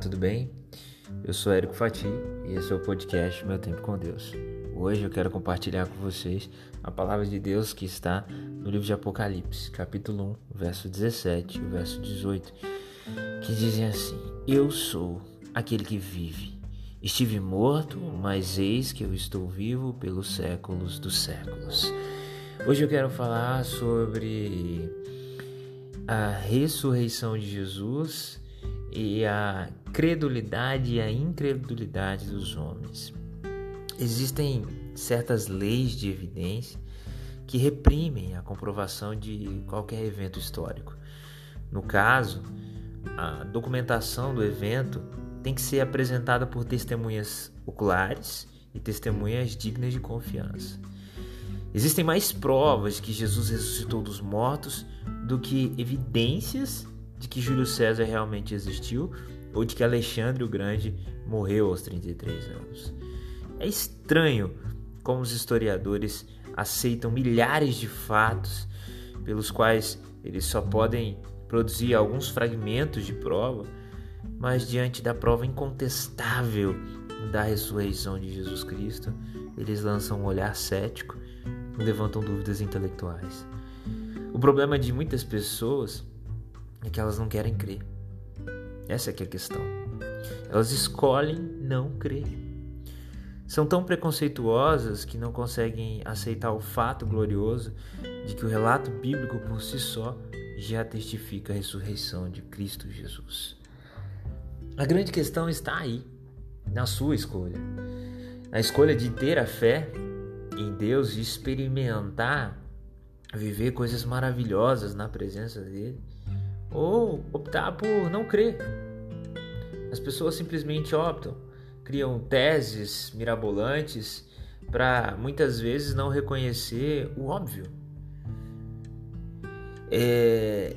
tudo bem? Eu sou Érico Fati e esse é o podcast Meu Tempo com Deus. Hoje eu quero compartilhar com vocês a palavra de Deus que está no livro de Apocalipse, capítulo 1, verso 17 e verso 18, que dizem assim: Eu sou aquele que vive. Estive morto, mas eis que eu estou vivo pelos séculos dos séculos. Hoje eu quero falar sobre a ressurreição de Jesus e a credulidade e a incredulidade dos homens. Existem certas leis de evidência que reprimem a comprovação de qualquer evento histórico. No caso, a documentação do evento tem que ser apresentada por testemunhas oculares e testemunhas dignas de confiança. Existem mais provas de que Jesus ressuscitou dos mortos do que evidências de que Júlio César realmente existiu ou de que Alexandre o Grande morreu aos 33 anos. É estranho como os historiadores aceitam milhares de fatos pelos quais eles só podem produzir alguns fragmentos de prova, mas diante da prova incontestável da ressurreição de Jesus Cristo, eles lançam um olhar cético e levantam dúvidas intelectuais. O problema de muitas pessoas é que elas não querem crer. Essa é que é a questão. Elas escolhem não crer. São tão preconceituosas que não conseguem aceitar o fato glorioso de que o relato bíblico por si só já testifica a ressurreição de Cristo Jesus. A grande questão está aí, na sua escolha. Na escolha de ter a fé em Deus e experimentar viver coisas maravilhosas na presença dele ou optar por não crer. As pessoas simplesmente optam, criam teses mirabolantes para muitas vezes não reconhecer o óbvio. É,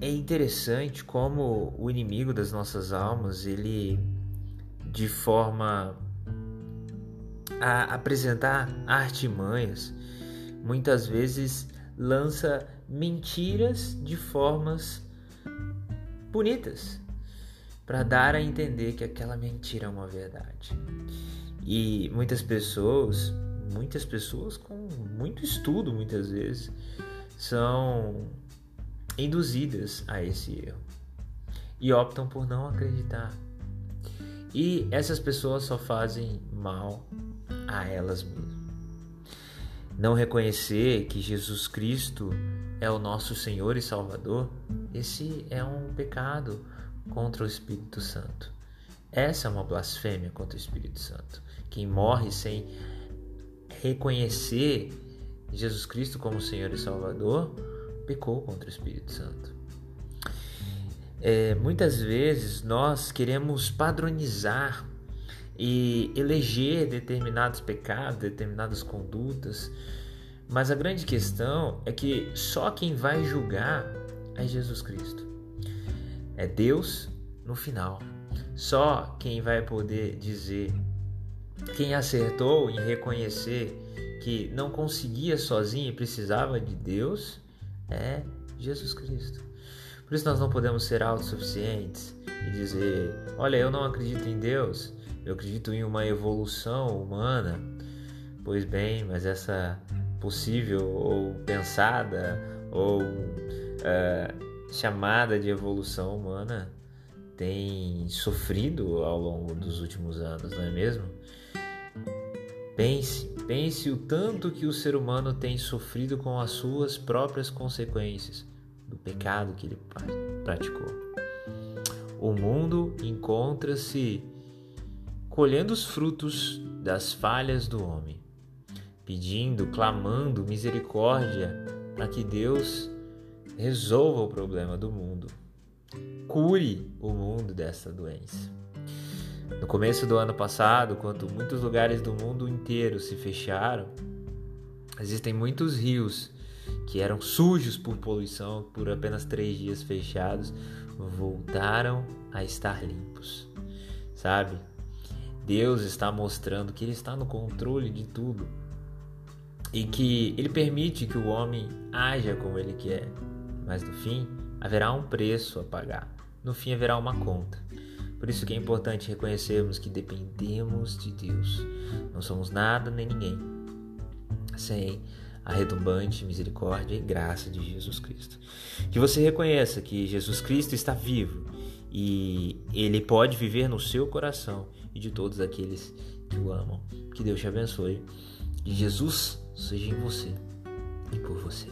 é interessante como o inimigo das nossas almas, ele de forma a apresentar artimanhas, muitas vezes lança mentiras de formas bonitas para dar a entender que aquela mentira é uma verdade. E muitas pessoas, muitas pessoas com muito estudo muitas vezes, são induzidas a esse erro e optam por não acreditar. E essas pessoas só fazem mal a elas mesmas. Não reconhecer que Jesus Cristo é o nosso Senhor e Salvador, esse é um pecado contra o Espírito Santo. Essa é uma blasfêmia contra o Espírito Santo. Quem morre sem reconhecer Jesus Cristo como Senhor e Salvador pecou contra o Espírito Santo. É, muitas vezes nós queremos padronizar e eleger determinados pecados, determinadas condutas, mas a grande questão é que só quem vai julgar é Jesus Cristo. É Deus no final. Só quem vai poder dizer, quem acertou em reconhecer que não conseguia sozinho e precisava de Deus, é Jesus Cristo. Por isso nós não podemos ser autossuficientes e dizer: olha, eu não acredito em Deus, eu acredito em uma evolução humana. Pois bem, mas essa possível ou pensada ou uh, chamada de evolução humana tem sofrido ao longo dos últimos anos, não é mesmo? Pense, pense o tanto que o ser humano tem sofrido com as suas próprias consequências do pecado que ele praticou. O mundo encontra-se colhendo os frutos das falhas do homem pedindo, clamando misericórdia para que Deus resolva o problema do mundo, cure o mundo dessa doença. No começo do ano passado, quando muitos lugares do mundo inteiro se fecharam, existem muitos rios que eram sujos por poluição, por apenas três dias fechados, voltaram a estar limpos. Sabe? Deus está mostrando que Ele está no controle de tudo e que ele permite que o homem haja como ele quer, mas no fim haverá um preço a pagar, no fim haverá uma conta. Por isso que é importante reconhecermos que dependemos de Deus. Não somos nada nem ninguém sem a retumbante misericórdia e graça de Jesus Cristo. Que você reconheça que Jesus Cristo está vivo e ele pode viver no seu coração e de todos aqueles que o amam. Que Deus te abençoe. Que Jesus seja em você e por você.